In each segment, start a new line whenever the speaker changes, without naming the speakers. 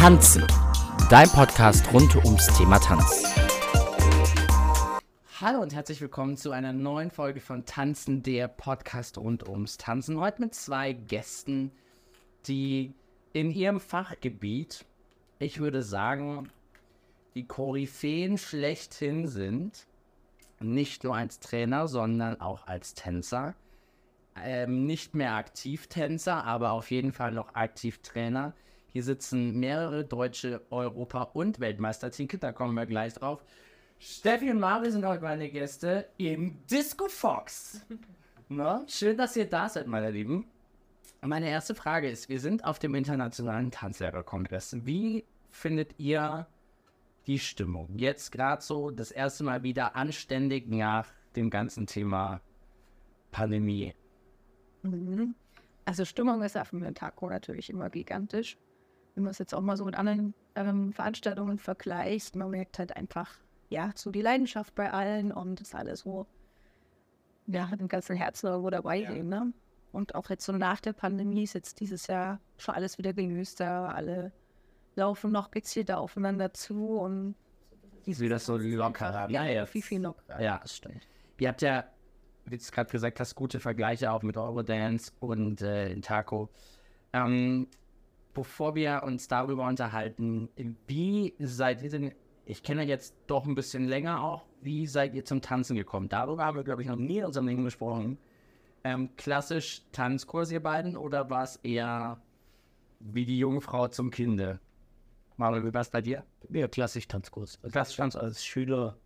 Tanzen, dein Podcast rund ums Thema Tanz. Hallo und herzlich willkommen zu einer neuen Folge von Tanzen, der Podcast rund ums Tanzen. Heute mit zwei Gästen, die in ihrem Fachgebiet, ich würde sagen, die Koryphäen schlechthin sind. Nicht nur als Trainer, sondern auch als Tänzer. Ähm, nicht mehr Aktivtänzer, aber auf jeden Fall noch Aktivtrainer. Hier sitzen mehrere deutsche Europa- und Weltmeistertitel, da kommen wir gleich drauf. Steffi und Mari sind heute meine Gäste im Disco Fox. Na, schön, dass ihr da seid, meine Lieben. Meine erste Frage ist, wir sind auf dem Internationalen Tanzlehrerkongress. Wie findet ihr die Stimmung? Jetzt gerade so das erste Mal wieder anständig nach dem ganzen Thema Pandemie.
Mhm. Also Stimmung ist auf dem Taco natürlich immer gigantisch. Wenn man es jetzt auch mal so mit anderen ähm, Veranstaltungen vergleicht, man merkt halt einfach, ja, so die Leidenschaft bei allen und das alles so, ja, mit dem ganzen Herzen irgendwo dabei ja. Ne? Und auch jetzt so nach der Pandemie ist jetzt dieses Jahr schon alles wieder gelöster, alle laufen noch gezielter aufeinander zu und
ist wieder so lockerer.
Ja, ja, viel, viel lockerer.
Ja, das stimmt. Ihr habt ja, wie du es gerade gesagt hast, gute Vergleiche auch mit Eurodance und äh, Taco. Ähm, bevor wir uns darüber unterhalten, wie seid ihr denn, ich kenne jetzt doch ein bisschen länger auch, wie seid ihr zum Tanzen gekommen? Darüber haben wir, glaube ich, noch nie in unserem Leben gesprochen. Ähm, klassisch Tanzkurs, ihr beiden, oder war es eher wie die Jungfrau zum Kinde? Manuel, wie war es bei dir?
Ja, klassisch Tanzkurs. Also klassisch Tanz als Schüler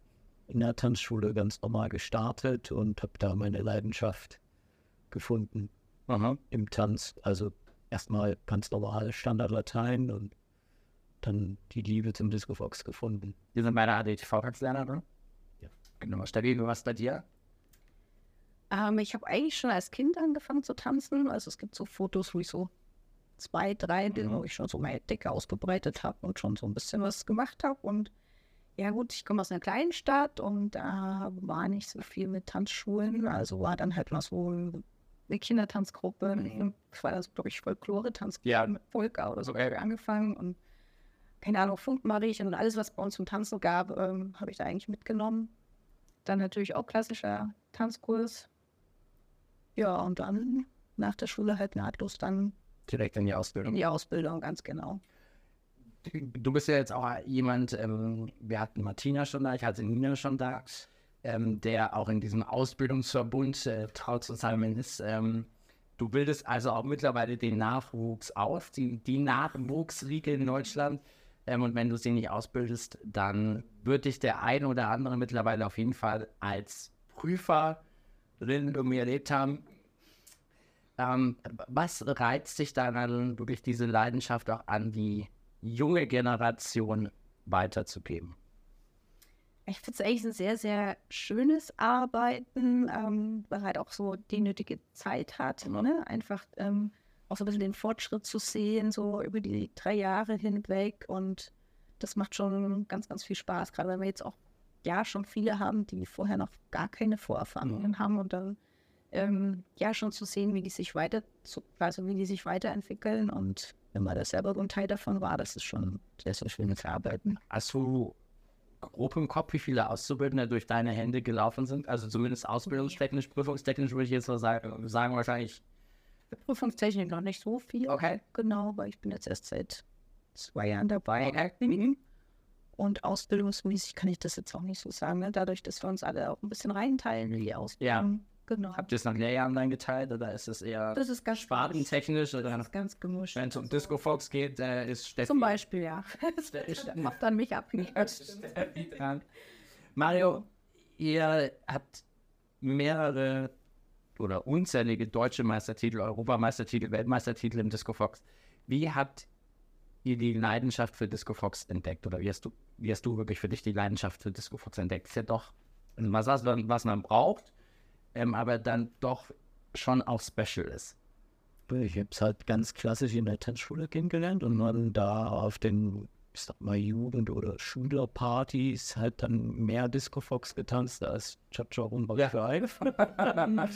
in der Tanzschule ganz normal gestartet und habe da meine Leidenschaft gefunden Aha. im Tanz. Also erstmal ganz normal Standard-Latein und dann die Liebe zum Disco Fox gefunden.
Wir sind beide ADTV-Tanzlerner, ne? Ja. Genau. Stabil, was bei dir?
Ähm, ich habe eigentlich schon als Kind angefangen zu tanzen. Also es gibt so Fotos, wo ich so zwei, drei, mhm. wo ich schon so meine Decke ausgebreitet habe und schon so ein bisschen was gemacht habe. Und ja gut, ich komme aus einer kleinen Stadt und da war nicht so viel mit Tanzschulen. Also war dann halt mal so eine Kindertanzgruppe. Mhm. Das war also, glaube ich, Folklore-Tanzgruppe
ja.
mit Polka oder so okay. angefangen. Und keine Ahnung, Funkmariechen und alles, was bei uns zum Tanzen gab, ähm, habe ich da eigentlich mitgenommen. Dann natürlich auch klassischer Tanzkurs. Ja, und dann nach der Schule halt nahtlos dann
direkt in die Ausbildung.
In die Ausbildung, ganz genau.
Du bist ja jetzt auch jemand, ähm, wir hatten Martina schon da, ich hatte Nina schon da ähm, der auch in diesem Ausbildungsverbund äh, traut zusammen ist. Ähm, du bildest also auch mittlerweile den Nachwuchs aus, die, die Nachwuchsriege in Deutschland. Ähm, und wenn du sie nicht ausbildest, dann wird dich der ein oder andere mittlerweile auf jeden Fall als Prüferin irgendwie erlebt haben. Ähm, was reizt dich dann wirklich diese Leidenschaft auch an die junge Generation weiterzugeben?
Ich finde es eigentlich ein sehr, sehr schönes Arbeiten, ähm, weil halt auch so die nötige Zeit hat, ne? einfach ähm, auch so ein bisschen den Fortschritt zu sehen, so über die drei Jahre hinweg. Und das macht schon ganz, ganz viel Spaß, gerade wenn wir jetzt auch ja schon viele haben, die vorher noch gar keine Vorerfahrungen mhm. haben und dann ähm, ja schon zu sehen, wie die sich weiter, zu, also wie die sich weiterentwickeln und wenn man das selber ein Teil davon war, das ist schon sehr, sehr schönes Arbeiten.
Hast du grob im Kopf, wie viele Auszubildende durch deine Hände gelaufen sind? Also zumindest ausbildungstechnisch, prüfungstechnisch würde ich jetzt sagen, sagen wahrscheinlich.
Prüfungstechnisch noch nicht so viel.
Okay.
Genau, weil ich bin jetzt erst seit zwei Jahren dabei. Okay. Und ausbildungsmäßig kann ich das jetzt auch nicht so sagen. Ne? Dadurch, dass wir uns alle auch ein bisschen reinteilen in die Ausbildung.
Ja. Genau. Habt ihr es nach Lehrjahren dann geteilt oder ist es eher
das ist ganz
spartentechnisch? Oder
das ist ganz gemischt.
Wenn es um Disco Fox geht, äh, ist Steffi.
Zum Beispiel, ja. macht dann mich ab.
Mario, ihr habt mehrere oder unzählige deutsche Meistertitel, Europameistertitel, Weltmeistertitel im Disco Fox. Wie habt ihr die Leidenschaft für Disco Fox entdeckt? Oder wie hast du, wie hast du wirklich für dich die Leidenschaft für Disco Fox entdeckt? Ist ja doch was, was man braucht ähm, aber dann doch schon auch special ist.
Ich habe es halt ganz klassisch in der Tanzschule kennengelernt und dann da auf den, ich sag mal, Jugend- oder Schülerpartys halt dann mehr Disco Fox getanzt als Cha-Cha Rumba ja. für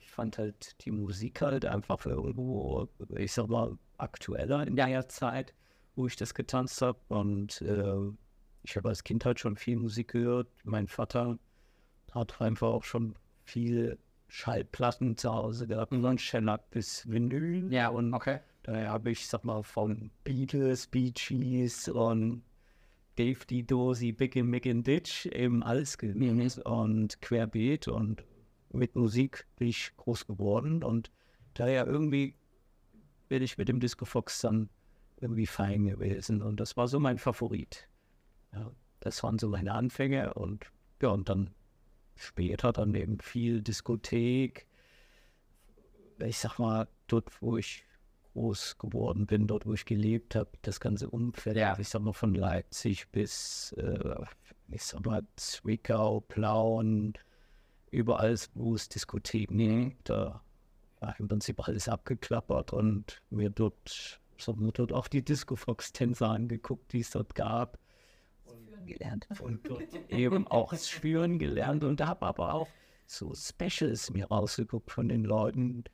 Ich fand halt die Musik halt einfach irgendwo, ich sag mal, aktueller in der Zeit. wo ich das getanzt habe. Und äh, ich habe als Kind halt schon viel Musik gehört. Mein Vater hat einfach auch schon viele Schallplatten zu Hause gehabt, von Shellac bis Vinyl.
Ja,
und
okay.
daher habe ich, sag mal, von Beatles, Bee Gees und Dave die Dosi, Big and Mick and Ditch eben alles gehört und querbeet und mit Musik bin ich groß geworden und daher irgendwie bin ich mit dem Disco Fox dann irgendwie fein gewesen und das war so mein Favorit. Ja, das waren so meine Anfänge und ja, und dann später dann eben viel Diskothek. Ich sag mal, dort, wo ich groß geworden bin, dort, wo ich gelebt habe, das ganze Umfeld, ja. ich sag mal von Leipzig bis, äh, ich sag mal, Zwickau, Plauen, überall, wo es Diskotheken gibt, da war im Prinzip alles abgeklappert und mir dort, so dort auch die Disco Fox Tänzer angeguckt, die es dort gab gelernt. Und dort. Eben auch Spüren gelernt und habe aber auch so Specials mir rausgeguckt von den Leuten,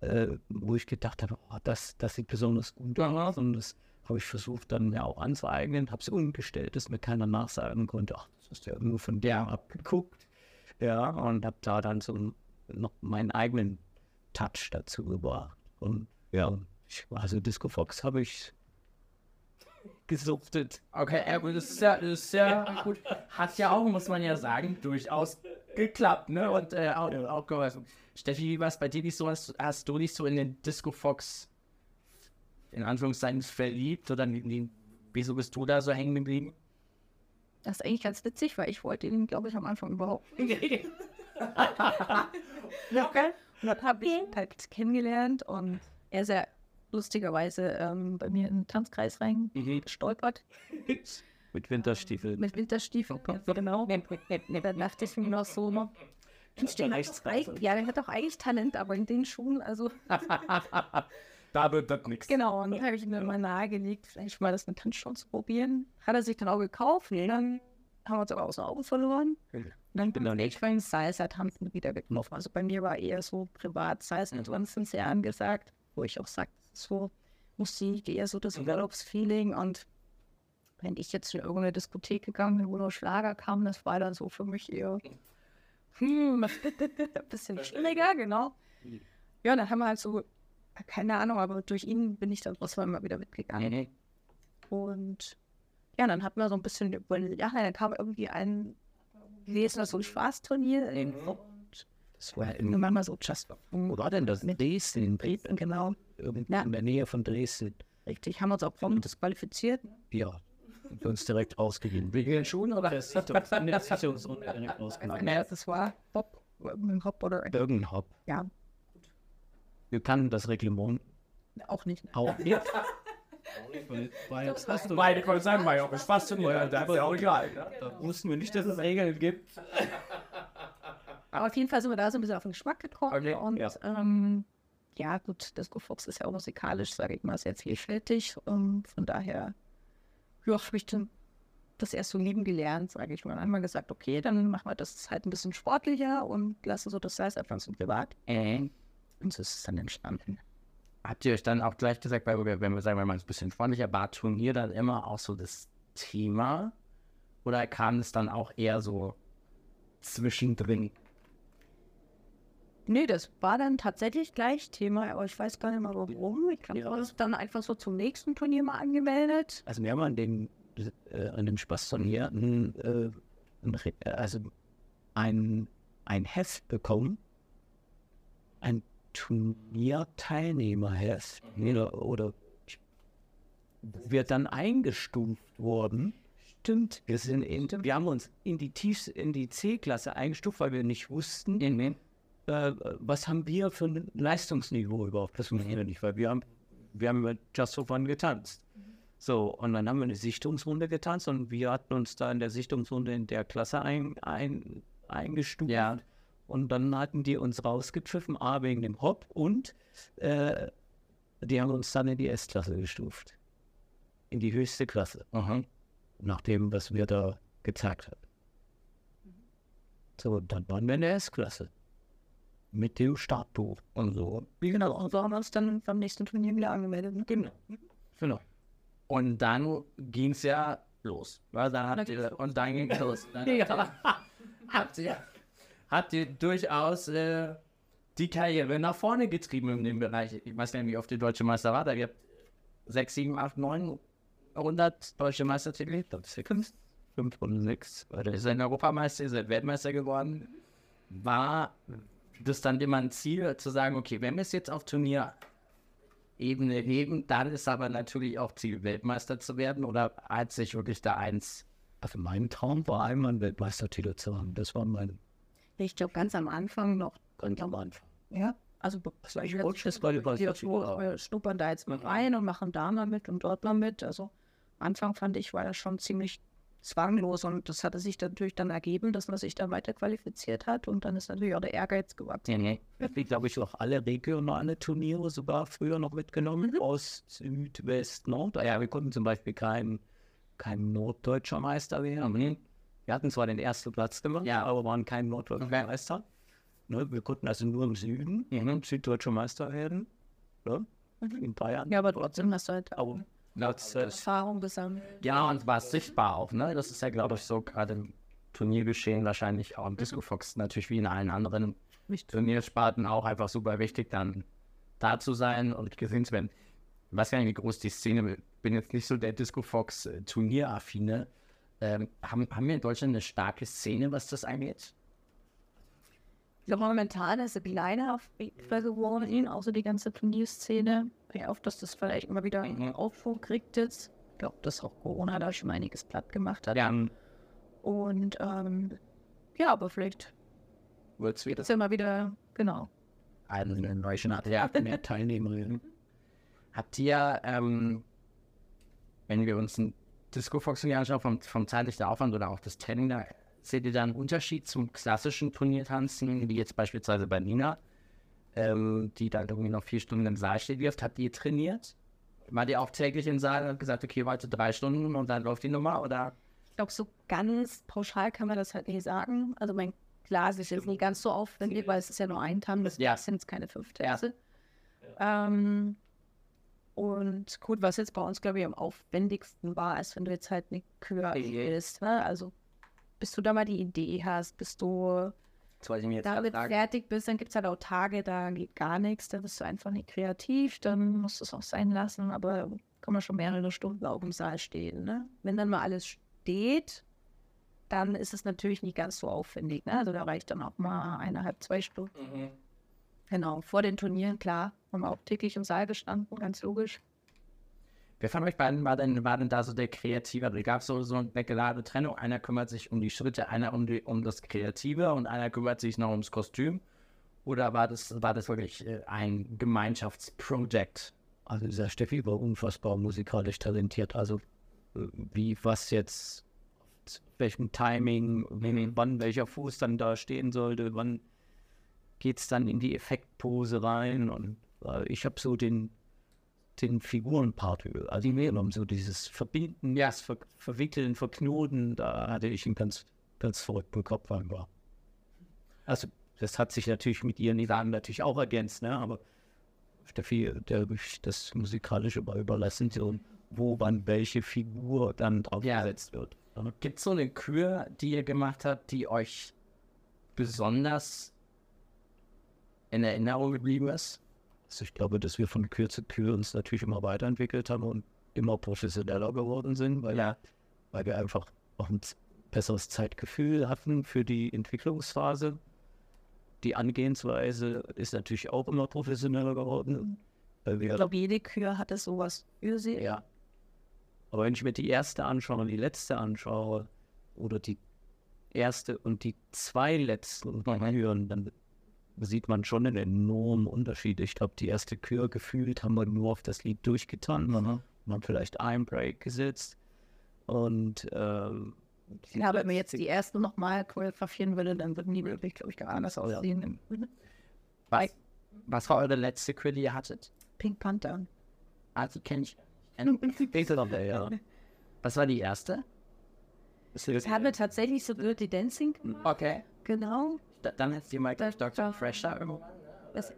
äh, wo ich gedacht habe, oh, das, das sieht besonders gut aus. Und das habe ich versucht dann mir auch anzueignen, habe es umgestellt, dass mir keiner nachsagen konnte, ach, das ist ja nur von der abgeguckt, ja, und habe da dann so noch meinen eigenen Touch dazu gebracht. Und ja, also Disco Fox habe ich gesuchtet.
Okay, das ist ja, das ist ja gut. Hat ja auch, muss man ja sagen, durchaus geklappt, ne? Und äh, auch, auch geholfen. Steffi, wie war es bei dir nicht so? Hast, hast, du dich so in den Disco Fox in Anführungszeichen verliebt? Oder wie, wieso bist du da so hängen geblieben?
Das ist eigentlich ganz witzig, weil ich wollte ihn, glaube ich, am Anfang überhaupt nicht. okay. Und dann habe ich ihn halt kennengelernt und er ist ja lustigerweise ähm, bei mir in den Tanzkreis reingestolpert.
Mhm. Mit Winterstiefeln.
Mit Winterstiefeln, genau. Dann dachte ich mir noch so, ne? ja, der hat doch eigentlich Talent, aber in den Schuhen, also.
da wird das nichts.
Genau, und dann habe ich ihm mal nahegelegt, vielleicht mal das mit Tanzschuhen zu probieren. Hat er sich dann auch gekauft, dann haben wir uns aber aus den Augen verloren. Und dann bin ich bei den Salsa-Tanzen wieder getroffen. Also bei mir war eher so privat Salsa-Tanzen sehr angesagt, wo ich auch sagte, so Musik, eher so das Urlaubsfeeling. Und wenn ich jetzt in irgendeine Diskothek gegangen bin, wo nur Schlager kam, das war dann so für mich eher hm, ein bisschen schwieriger, genau. Ja, dann haben wir halt so, keine Ahnung, aber durch ihn bin ich dann trotzdem immer wieder mitgegangen. Und ja, dann hatten wir so ein bisschen ja, dann kam irgendwie ein, gelesen, so ein Spaßturnier.
Das war irgendwann mal so just. Wo war denn das? Dresden. In Dresden, genau. Ja. In der Nähe von Dresden.
Richtig, haben wir uns auch prompt disqualifiziert.
Ja. Für uns direkt ausgegeben. Wir schon oder? Das ist direkt
ausgegangen. Nein, das war Hop, Hop oder
Irgendein Hop.
Ja.
Wir kannten das Reglement.
Auch nicht.
Auch nicht.
Weil, hast du beide können sagen, weil auch Spaß zu mir, das ist ja auch egal.
Da wussten wir nicht, dass es Regeln gibt.
Aber auf jeden Fall sind wir da so ein bisschen auf den Geschmack gekommen. Okay, und ja. Ähm, ja, gut, Disco Fox ist ja auch musikalisch, sage ich mal, sehr vielfältig. Und von daher, ja, habe ich dann das erst so lieben gelernt, sage ich mal. Dann haben wir gesagt, okay, dann machen wir das halt ein bisschen sportlicher und lassen so das Salz einfach so privat.
Äh.
Und so ist es dann entstanden.
Habt ihr euch dann auch gleich gesagt, weil wir, wenn wir sagen, wir mal ein bisschen freundlicher, war Turnier dann immer auch so das Thema? Oder kam es dann auch eher so zwischendrin?
Nee, das war dann tatsächlich gleich Thema, aber ich weiß gar nicht mal warum. Ich glaube, ja. das dann einfach so zum nächsten Turnier mal angemeldet.
Also wir haben an dem, äh, an dem Spaßturnier ein, äh, ein, also ein, ein Heft bekommen. Ein Turnierteilnehmerheft. Mhm. Oder, oder wird dann eingestuft worden.
Stimmt.
Wir, sind in, wir haben uns in die, Tiefs, in die C-Klasse eingestuft, weil wir nicht wussten, mhm äh, was haben wir für ein Leistungsniveau überhaupt? Das wissen wir nicht, weil wir haben, wir haben Just for Fun getanzt. So, und dann haben wir eine Sichtungsrunde getanzt und wir hatten uns da in der Sichtungsrunde in der Klasse ein, ein, eingestuft.
Ja.
Und dann hatten die uns rausgepfiffen, A, wegen dem Hop und äh, die haben uns dann in die S-Klasse gestuft. In die höchste Klasse.
Aha.
Nach dem, was wir da gezeigt haben. So, dann waren wir in der S-Klasse mit dem Startbuch und so.
Wie genau, und so haben wir uns dann beim nächsten Turnier wieder angemeldet. Ne?
Genau. Genau.
Und dann ging es ja los. Weil dann habt ihr, und dann ging es los. Dann
Ja.
habt ihr, habt ihr durchaus äh, die Karriere nach vorne getrieben in dem Bereich. Ich weiß nicht, wie oft die deutsche Meister war. Da gibt 6, 7, 8, 900 deutsche Meistertitel.
Fünf, fünf und sechs.
Ihr seid Europameister, ihr seid Weltmeister geworden. War das dann immer ein Ziel, zu sagen, okay, wenn wir es jetzt auf Turnierebene heben, dann ist aber natürlich auch Ziel, Weltmeister zu werden? Oder hat sich wirklich da eins
Also mein Traum war einmal einen Weltmeistertitel zu haben. Das war mein
Ich glaube, ganz am Anfang noch.
ganz am Anfang.
Ja. Also,
war
ich
war.
wir schnuppern da jetzt mal rein und machen da mal mit und dort mal mit. Also, am Anfang fand ich, war das schon ziemlich zwanglos und das hatte sich dann natürlich dann ergeben, dass man sich dann weiter qualifiziert hat und dann ist natürlich auch der Ehrgeiz gewachsen.
nee,
Ich glaube ich, auch alle regionale Turniere sogar früher noch mitgenommen.
Mhm.
Ost, Süd, West, Nord. Ah Ja, wir konnten zum Beispiel kein, kein norddeutscher Meister werden. Wir hatten zwar den ersten Platz gemacht,
Ja.
aber waren kein norddeutscher
Okay.
Meister. Ne, wir konnten also nur im Süden
Mhm.
süddeutscher Meister werden. Ne? In Bayern.
Ja, aber trotzdem hast du halt
Aber das, äh,
Erfahrung gesammelt.
Ja, und war sichtbar auch, ne? Das ist ja, glaube ich, so gerade im Turniergeschehen wahrscheinlich auch im Disco Fox natürlich wie in allen anderen Turniersparten auch einfach super wichtig, dann da zu sein und gesehen zu werden. Ich weiß gar nicht, wie groß die Szene ist. bin jetzt nicht so der Disco Fox äh, Turnieraffine. Ähm, haben, haben wir in Deutschland eine starke Szene, was das angeht?
Ich glaube, momentan ist es kleiner auf jeden Fall geworden, außer die ganze Turnierszene. Ich hoffe, dass das vielleicht immer wieder einen Aufschwung kriegt jetzt. Ich glaube, dass auch Corona da schon einiges platt gemacht hat.
Ja,
Und ähm, ja, aber vielleicht
wird es wieder
ist ja immer wieder, genau.
eine neue Art. Ja,
mehr Teilnehmerinnen.
Habt ihr, ähm, wenn wir uns ein Disco Fox Turnier anschauen, vom, vom zeitlichen Aufwand oder auch das Training, da seht ihr da einen Unterschied zum klassischen Turniertanzen, wie jetzt beispielsweise bei Nina, ähm, die dann irgendwie noch vier Stunden im Saal steht. Wie oft habt ihr trainiert? Wart ihr auch täglich im Saal und gesagt, okay, heute drei Stunden und dann läuft die Nummer? Oder?
Ich glaube, so ganz pauschal kann man das halt nicht sagen. Also mein Glas ist jetzt nicht ganz so aufwendig, weil es ist ja nur ein Tanz,
Ja.
das sind jetzt keine fünf Tänze. Ähm, und gut, was jetzt bei uns, glaube ich, am aufwendigsten war, ist, wenn du jetzt halt eine Kür willst. Ne? Also bis du da mal die Idee hast, bis du
Das wollte ich mir jetzt
damit
fragen.
fertig bist, dann gibt es halt auch Tage, da geht gar nichts, da bist du einfach nicht kreativ, dann musst du es auch sein lassen, aber kann man schon mehrere Stunden auch im Saal stehen. Ne? Wenn dann mal alles steht, dann ist es natürlich nicht ganz so aufwendig. Ne? Also da reicht dann auch mal eineinhalb, zwei Stunden.
Mhm.
Genau, vor den Turnieren, klar, haben wir auch täglich im Saal gestanden, ganz logisch.
Wer von euch beiden war denn, war denn da so der Kreative? Da gab es so, so eine klare Trennung. Einer kümmert sich um die Schritte, einer um, die, um das Kreative und einer kümmert sich noch ums Kostüm. Oder war das, war das wirklich äh, ein Gemeinschaftsprojekt?
Also dieser Steffi war unfassbar musikalisch talentiert. Also äh, wie was jetzt, welchem Timing, wie- wann welcher Fuß dann da stehen sollte, wann geht es dann in die Effektpose rein. Und äh, ich habe so den, den Figurenpart über- also genommen, so dieses Verbinden,
Ja.
das Ver Verwickeln, Verknoten, da hatte ich einen ganz, ganz verrückten Kopf einfach. Also das hat sich natürlich mit ihren Ideen natürlich auch ergänzt, ne? aber Steffi, der ich das Musikalische mal überlassen, so, wo wann welche Figur dann drauf
Ja.
wird.
Gibt es so eine Kür, die ihr gemacht habt, die euch besonders in Erinnerung geblieben ist?
Also ich glaube, dass wir von Kür zu Kür uns natürlich immer weiterentwickelt haben und immer professioneller geworden sind, weil,
Ja.
weil wir einfach auch ein besseres Zeitgefühl hatten für die Entwicklungsphase. Die Angehensweise ist natürlich auch immer professioneller geworden, weil
Ich
wir
glaube, jede Kür hatte sowas für sie.
Ja. Aber wenn ich mir die erste anschaue und die letzte anschaue, oder die erste und die zwei letzten hören, dann sieht man schon einen enormen Unterschied. Ich glaube, die erste Kür gefühlt haben wir nur auf das Lied durchgetan. Man hat vielleicht einen Break gesetzt. Und ähm,
Ja, wenn man jetzt die ersten nochmal choreografieren würde, dann würden die wirklich, glaube ich, gar anders aussehen.
Was, was war eure letzte Kür, die ihr hattet?
Pink Panther.
Die kenne ich.
Pixel ja.
Was war die erste?
Das haben wir tatsächlich so Dirty Dancing
Mhm.
gemacht.
Okay.
Genau.
Da, dann hat Michael
Das-
Dr. Fresher irgendwann.
Das,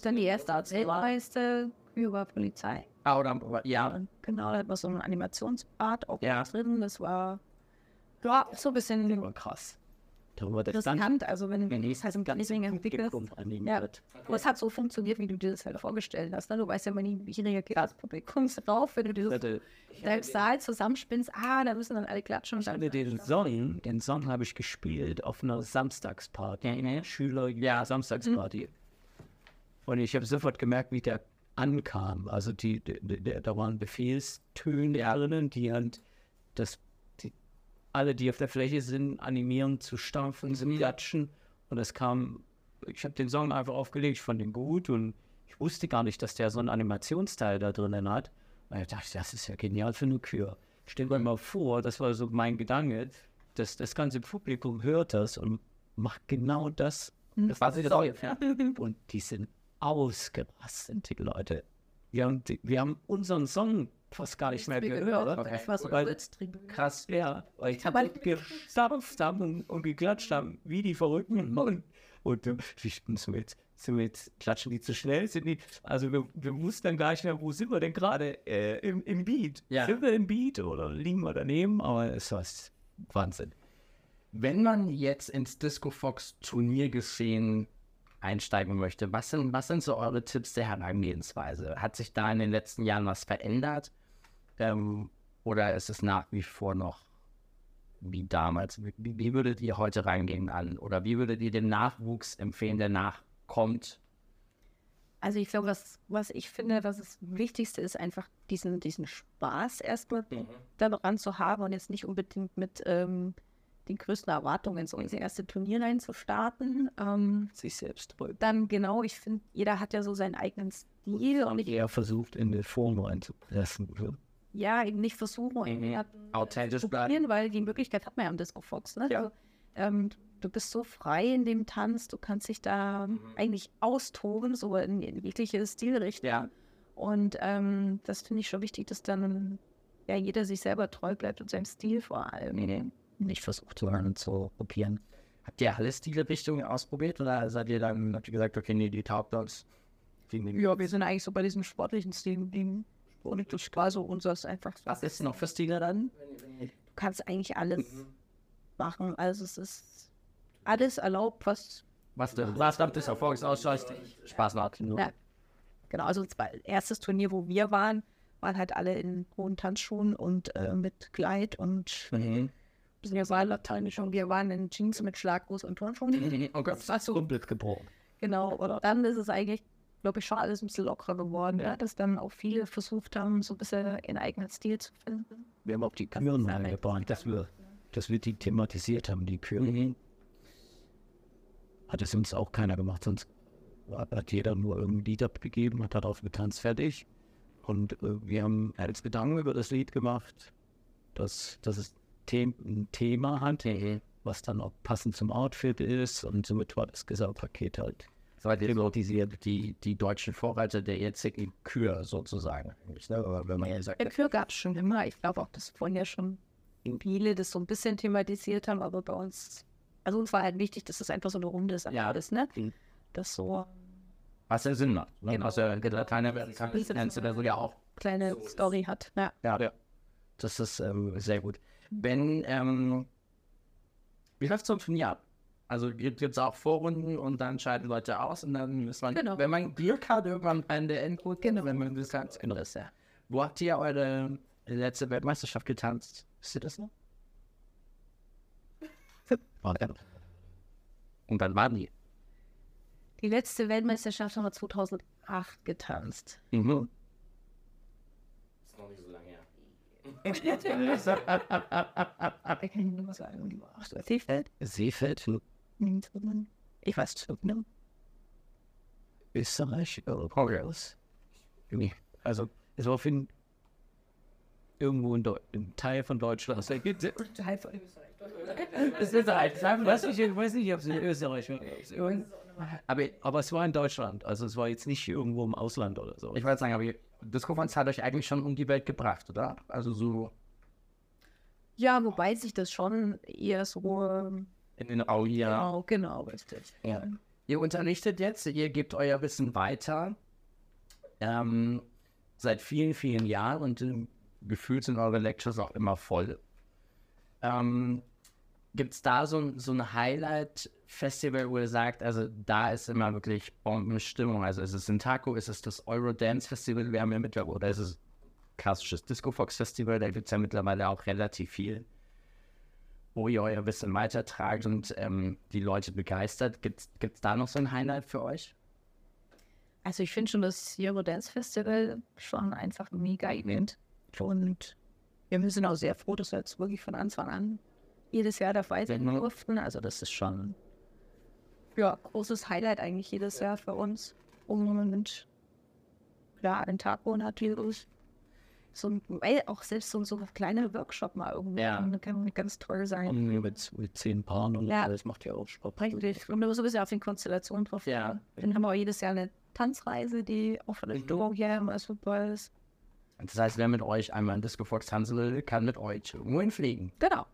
dann die erste Erzählreiste über Polizei.
Ah, oder, ja.
Genau, da hat man so einen Animationspart auch
Ja.
drin. Das war ja so ein bisschen
krass. Da haben wir das dann
riskant. Also wenn
wenn
das halt im entwickelst.
Publikum
Ja,
animiert.
aber es hat so funktioniert, wie du dir das halt vorgestellt hast. Ne? Du weißt ja immer nie, wie reagiert das Publikum drauf, wenn du dieses
Hatte,
dein Saal zusammenspinnst. Ah, da müssen dann alle klatschen.
Ich hatte
dann,
den Song, den Song habe ich gespielt auf einer Samstagsparty, eine Schüler ja Samstagsparty. Und ich habe sofort gemerkt, wie der ankam. Also die, die, die, da waren Befehlstöne drinnen, die halt das, alle, die auf der Fläche sind, animieren zu stampfen, zu klatschen. Und es kam, ich habe den Song einfach aufgelegt, ich fand ihn gut und ich wusste gar nicht, dass der so einen Animationsteil da drinnen hat. Und ich dachte, das ist ja genial für eine Kür. Stell dir mal vor, das war so mein Gedanke, dass das ganze Publikum hört das und macht genau das.
Das war sie auch ja.
Und die sind ausgerastet, die Leute. Wir haben, wir haben unseren Song fast gar nicht mehr gehört.
Okay.
Das war so
Weil-. Krass, ja. Weil ich habe gestampft haben und, und geklatscht haben, wie die Verrückten. Und, und äh, wie sind wir jetzt, sind wir jetzt, klatschen die zu schnell? Sind die, also wir, wir wussten dann gar nicht mehr, wo sind wir denn gerade äh, im, im Beat?
Ja.
Sind wir im Beat oder liegen wir daneben? Aber es war Wahnsinn.
Wenn man jetzt ins Disco Fox Turniergeschehen einsteigen möchte, was sind, was sind so eure Tipps der Herangehensweise? Hat sich da in den letzten Jahren was verändert? Ähm, oder ist es nach wie vor noch wie damals? Wie, wie würdet ihr heute reingehen an? Oder wie würdet ihr den Nachwuchs empfehlen, der nachkommt?
Also ich glaube, was, was ich finde, was das Wichtigste ist, einfach diesen, diesen Spaß erstmal daran zu haben und jetzt nicht unbedingt mit ähm, den größten Erwartungen so ins erste Turnier reinzustarten. Ähm,
Sich selbst treu.
dann genau, ich finde, jeder hat ja so seinen eigenen Stil und ich,
eher versucht, in die Form reinzupressen.
ja, eben nicht versuchen, irgendwie
Authentisch
zu
bleiben.
weil die Möglichkeit hat man ja am Disco Fox. Ne?
Ja.
Also, ähm, du bist so frei in dem Tanz, du kannst dich da eigentlich austoben, so in, in jegliche Stilrichtung.
Ja.
Und ähm, das finde ich schon wichtig, dass dann ja jeder sich selber treu bleibt und seinem Stil vor allem.
Nicht versucht zu lernen, zu kopieren.
Habt ihr alle Stilrichtungen ausprobiert? Oder seid ihr dann, habt ihr gesagt, okay, nee, die taugt uns?
Ja, wir sind eigentlich so bei diesem sportlichen Stil geblieben. Und das war so unseres einfach so.
Was ist noch für Stile dann?
Du kannst eigentlich alles machen. Also es ist alles erlaubt, was
Was du was habt ihr Erfolgsausschluss Spaß macht.
Ja. Genau, also das war erstes Turnier, wo wir waren, waren halt alle in hohen Tanzschuhen und äh, mit Kleid und
Mhm.
Wir sind ja so lateinisch und wir waren in Jeans mit Schlaghose und Turnschuhen.
Oh Gott.
Das war so,
Komplett gebrochen.
genau. Und dann ist es eigentlich, glaube ich, schon alles ein bisschen lockerer geworden, ja. dass dann auch viele versucht haben, so ein bisschen ihren eigenen Stil zu finden.
Wir haben auch die Küren reingebracht, dass wir, dass wir die thematisiert haben, die Küren.
Mhm.
Hat es uns auch keiner gemacht, sonst hat jeder nur irgendein Lied abgegeben, hat darauf getanzt, fertig. Und äh, wir haben als Gedanken über das Lied gemacht, dass, dass es The ein Thema hat, was dann auch passend zum Outfit ist und somit war das Gesamtpaket halt
Seid ihr so die, die, die deutschen Vorreiter der jetzigen Kür sozusagen? Ne? Wenn man ja sagt,
Der Kür gab es schon immer. Ich glaube auch, dass vorhin schon viele das so ein bisschen thematisiert haben, aber bei uns, also uns war halt wichtig, dass es einfach so eine runde Sache
Ja.
ist, ne?
Mhm.
Das so
was ja Sinn macht. Ne?
Genau.
Also Lateinamerika kennst du da so ja auch.
kleine Story hat. Ja.
Ja, ja. Das ist ähm, sehr gut. Wenn, ähm, wie läuft so ein Turnier ab? Also gibt es auch Vorrunden und dann scheiden Leute aus und dann ist man,
Genau.
wenn man Glück hat, irgendwann bei der Endrunde, genau. wenn man das ganz genau ist, ja. Wo habt ihr eure letzte Weltmeisterschaft getanzt? Wisst ihr das noch? Und dann waren die.
Die letzte Weltmeisterschaft haben wir 2008 getanzt.
Mhm. ist noch nicht so lange her.
Ich kann nur sagen, Seefeld?
Seefeld,
Ich weiß nicht. Ne?
Österreich. Nee, Also, es war auf jeden irgendwo in, Deu in Teil von Deutschland. Das ist halt, ich weiß nicht, ich weiß nicht, ob es in Österreich war.
Aber
Aber es war in Deutschland. Also, es war jetzt nicht irgendwo im Ausland oder so.
ich wollte sagen, aber Disco-Fans hat euch eigentlich schon um die Welt gebracht, oder? Also so
Ja, wobei sich das schon eher so. ähm,
in den Augen, ja.
Genau, genau, richtig.
Ja. Ihr unterrichtet jetzt, ihr gebt euer Wissen weiter. Ähm, seit vielen, vielen Jahren und ähm, gefühlt sind eure Lectures auch immer voll. Ähm, Gibt es da so, ein- so ein Highlight-Festival, wo ihr sagt, also da ist immer wirklich Bombenstimmung? Also ist es in Taco, ist es das Eurodance-Festival, wir haben ja mittlerweile, oder ist es klassisches Disco Fox Festival, da gibt es ja mittlerweile auch relativ viel, wo ihr euer Wissen weitertragt und ähm, die Leute begeistert. Gibt es da noch so ein Highlight für euch?
Also ich finde schon das Euro Dance Festival schon einfach ein mega Event. Und wir sind auch sehr froh, dass wir jetzt wirklich von Anfang an jedes Jahr dabei sein durften. Also das ist schon ja, großes Highlight eigentlich jedes Jahr für uns. Und klar, ein Taco natürlich. So ein, weil auch selbst so, so ein kleiner Workshop mal irgendwo
Ja.
kann ganz toll sein.
Und mit, mit zehn Paaren und
Ja.
alles macht ja auch Spaß.
Richtig. Und so ein bisschen auf den Konstellationen drauf.
Ja.
Dann haben wir auch jedes Jahr eine Tanzreise, die auch von der
Mhm.
Stimmung her immer super ist.
Das heißt, wer mit euch einmal in Disco Fox tanzen will, kann mit euch irgendwo hinfliegen.
Genau.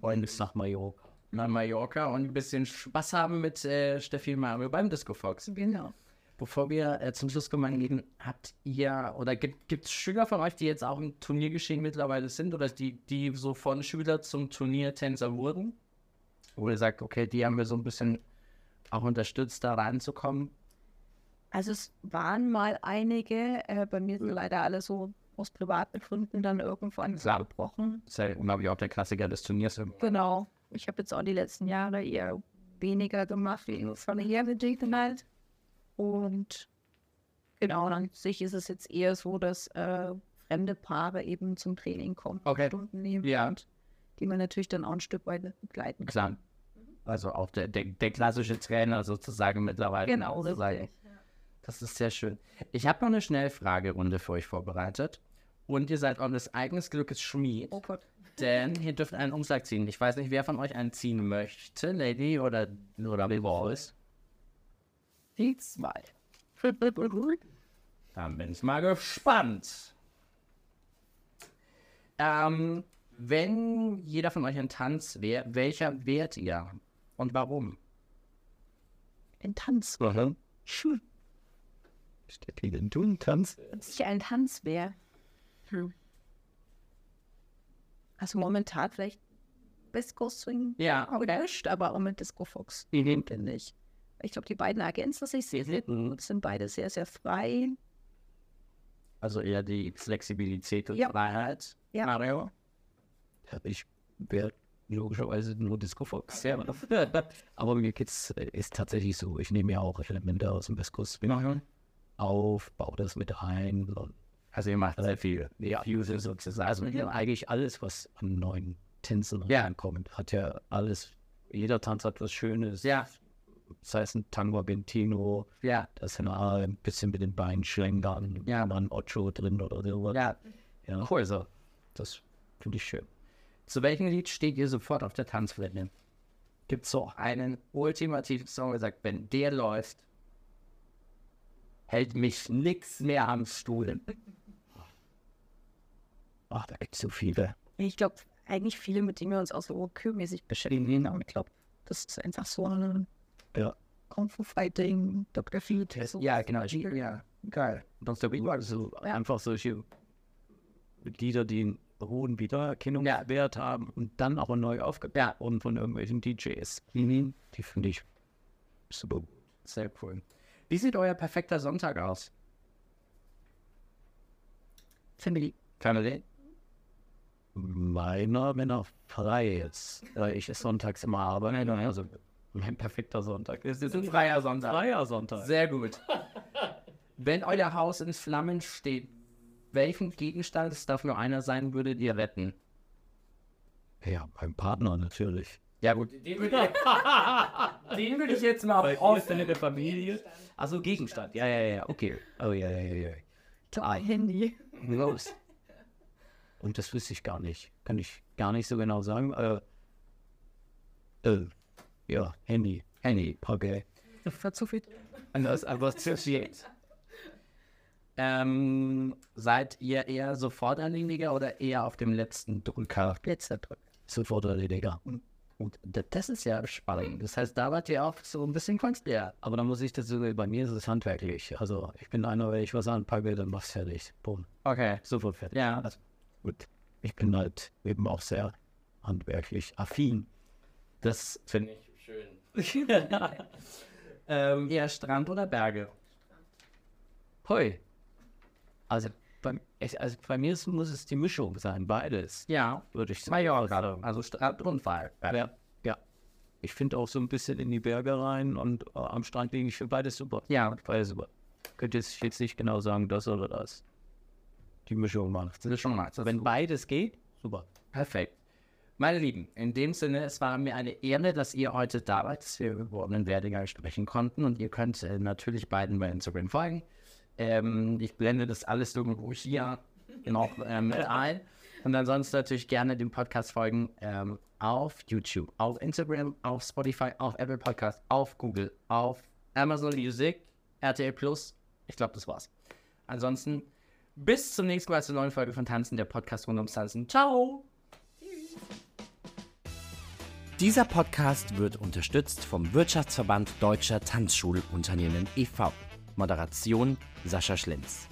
Und
Bis nach Mallorca.
nach Mallorca und ein bisschen Spaß haben mit äh, Steffi Mario beim Disco Fox.
Genau.
Bevor wir äh, zum Schluss kommen, Lieben, habt ihr oder gibt es Schüler von euch, die jetzt auch im Turniergeschehen mittlerweile sind oder die, die so von Schüler zum Turniertänzer wurden? Wo ihr sagt, okay, die haben wir so ein bisschen auch unterstützt, da reinzukommen.
Also es waren mal einige, äh, bei mir sind leider alle so aus privaten Gründen dann irgendwann
Klar.
abgebrochen.
Das ist ja, glaube ich, auch der Klassiker des Turniers.
Genau. Ich habe jetzt auch die letzten Jahre eher weniger gemacht, wie familiär bedingt halt. Und genau, dann sich ist es jetzt eher so, dass äh, fremde Paare eben zum Training kommen,
Okay.
Stunden nehmen,
Ja,
die man natürlich dann auch ein Stück weit begleiten kann.
klar. Also auch der, der, der klassische Trainer sozusagen mittlerweile.
Genau,
sozusagen.
richtig.
Das ist sehr schön. Ich habe noch eine Schnellfragerunde für euch vorbereitet. Und ihr seid eures eigenes Glückes Schmied.
Oh Gott.
Denn ihr dürft einen Umschlag ziehen. Ich weiß nicht, wer von euch einen ziehen möchte. Lady oder, oder Boris.
Nichts mal.
Dann bin ich mal gespannt. Ähm, wenn jeder von euch ein Tanz wäre, welcher wärt ihr? Und warum?
Ein Tanz.
Schön. Steffi, denn du ein Tanz?
Sicher ein Tanz wäre. Hm. Also momentan vielleicht Coast Swing
Ja,
gemischt, aber auch mit Disco Fox,
Mhm.
finde ich. Ich glaube, die beiden ergänzen sich sehr, sehr gut, sind beide sehr, sehr frei.
Also eher die Flexibilität und
Ja.
Freiheit.
Ja.
Mario?
Ja, ich wäre logischerweise nur Disco Fox. Ja. Aber mir geht's, äh, ist tatsächlich so. Ich nehme ja auch Elemente aus dem Coast Swing auf, baue das mit ein. Und
Also ihr macht sehr viel.
ja,
Fuse sozusagen.
also ja, eigentlich alles, was an neuen Tänzen
Ja.
reinkommt, hat ja alles. Jeder Tanz hat was Schönes.
Ja,
Sei es ein Tango Argentino,
ja,
das sind mal ein bisschen mit den Beinen schlängern,
Ja.
mal ein Ocho drin oder so.
ja.
ja.
Cool so.
Das finde ich schön.
Zu welchem Lied steht ihr sofort auf der Tanzfläche? Gibt es so einen ultimativen Song, der sagt, wenn der läuft, hält mich nix mehr am Stuhl.
Ach, da gibt es so viele.
Ich glaube, eigentlich viele, mit denen wir uns auch so kürmäßig beschäftigen. Aber ich glaube, das ist einfach so ein
Ja.
Kung Fu Fighting, Dr. Feet. So.
Ja, genau. Ja, geil.
Sonst der also
Ja.
einfach solche Lieder, die einen hohen Wiedererkennungswert haben und dann aber neu aufgebaut
Ja.
wurden von irgendwelchen DJs.
Mhm.
Die finde ich super.
Sehr cool. Wie sieht euer perfekter Sonntag aus?
Family.
Family?
Meiner, wenn er frei ist. Äh, ich ist sonntags immer arbeite. Also mein perfekter Sonntag.
Es ist ein freier Sonntag.
Freier Sonntag.
Sehr gut. Wenn euer Haus in Flammen steht, welchen Gegenstand, es darf nur einer sein, würdet ihr retten?
Ja, mein Partner natürlich.
Ja gut, den würde ich, den würde ich jetzt mal
Aus der Familie. Also Gegenstand. Ja, ja, ja, okay. Oh ja, ja, ja, ja.
Handy.
Los. Und das wüsste ich gar nicht. Kann ich gar nicht so genau sagen. Äh, äh, ja, Handy. Handy. Okay.
Das war zu viel.
Und das einfach zu viel.
Ähm, seid ihr eher sofort Sofortanleger oder eher auf dem letzten Drücker?
Letzter Drück.
Sofort erlediger.
Und das ist ja spannend. Das heißt, da wart ihr auch so ein bisschen Künstler.
Aber dann muss ich dazu, bei mir ist es handwerklich. Also ich bin einer, wenn ich was anpacke, dann mach's fertig. Boom.
Okay.
Sofort fertig.
Ja.
Also, gut. Ich bin halt eben auch sehr handwerklich affin.
Das finde ich schön. ähm, eher Strand oder Berge?
Hoi. Also bei, ich, also bei mir ist, muss es die Mischung sein, beides.
Ja.
Würde ich
ja auch gerade. Also Strand und Wald.
Ja. ja. Ich finde auch so ein bisschen in die Berge rein und äh, am Strand liege ich für beides super.
Ja.
Beides super. Könnte jetzt, jetzt nicht genau sagen, das oder das. Die Mischung macht.
Das ist schon mal.
Wenn beides geht, super.
Perfekt. Meine Lieben, in dem Sinne, es war mir eine Ehre, dass ihr heute da wart, dass wir über einen Werdegang sprechen konnten. Und ihr könnt äh, natürlich beiden bei Instagram folgen. Ähm, ich blende das alles irgendwo hier noch äh, mit ein. Und ansonsten natürlich gerne dem Podcast folgen ähm, auf YouTube, auf Instagram, auf Spotify, auf Apple Podcast, auf Google, auf Amazon Music, RTL Plus. Ich glaube, das war's. Ansonsten bis zum nächsten Mal zur neuen Folge von Tanzen, der Podcast rund ums Tanzen. Ciao! Dieser Podcast wird unterstützt vom Wirtschaftsverband Deutscher Tanzschulunternehmen e.V. Moderation Sascha Schlenz.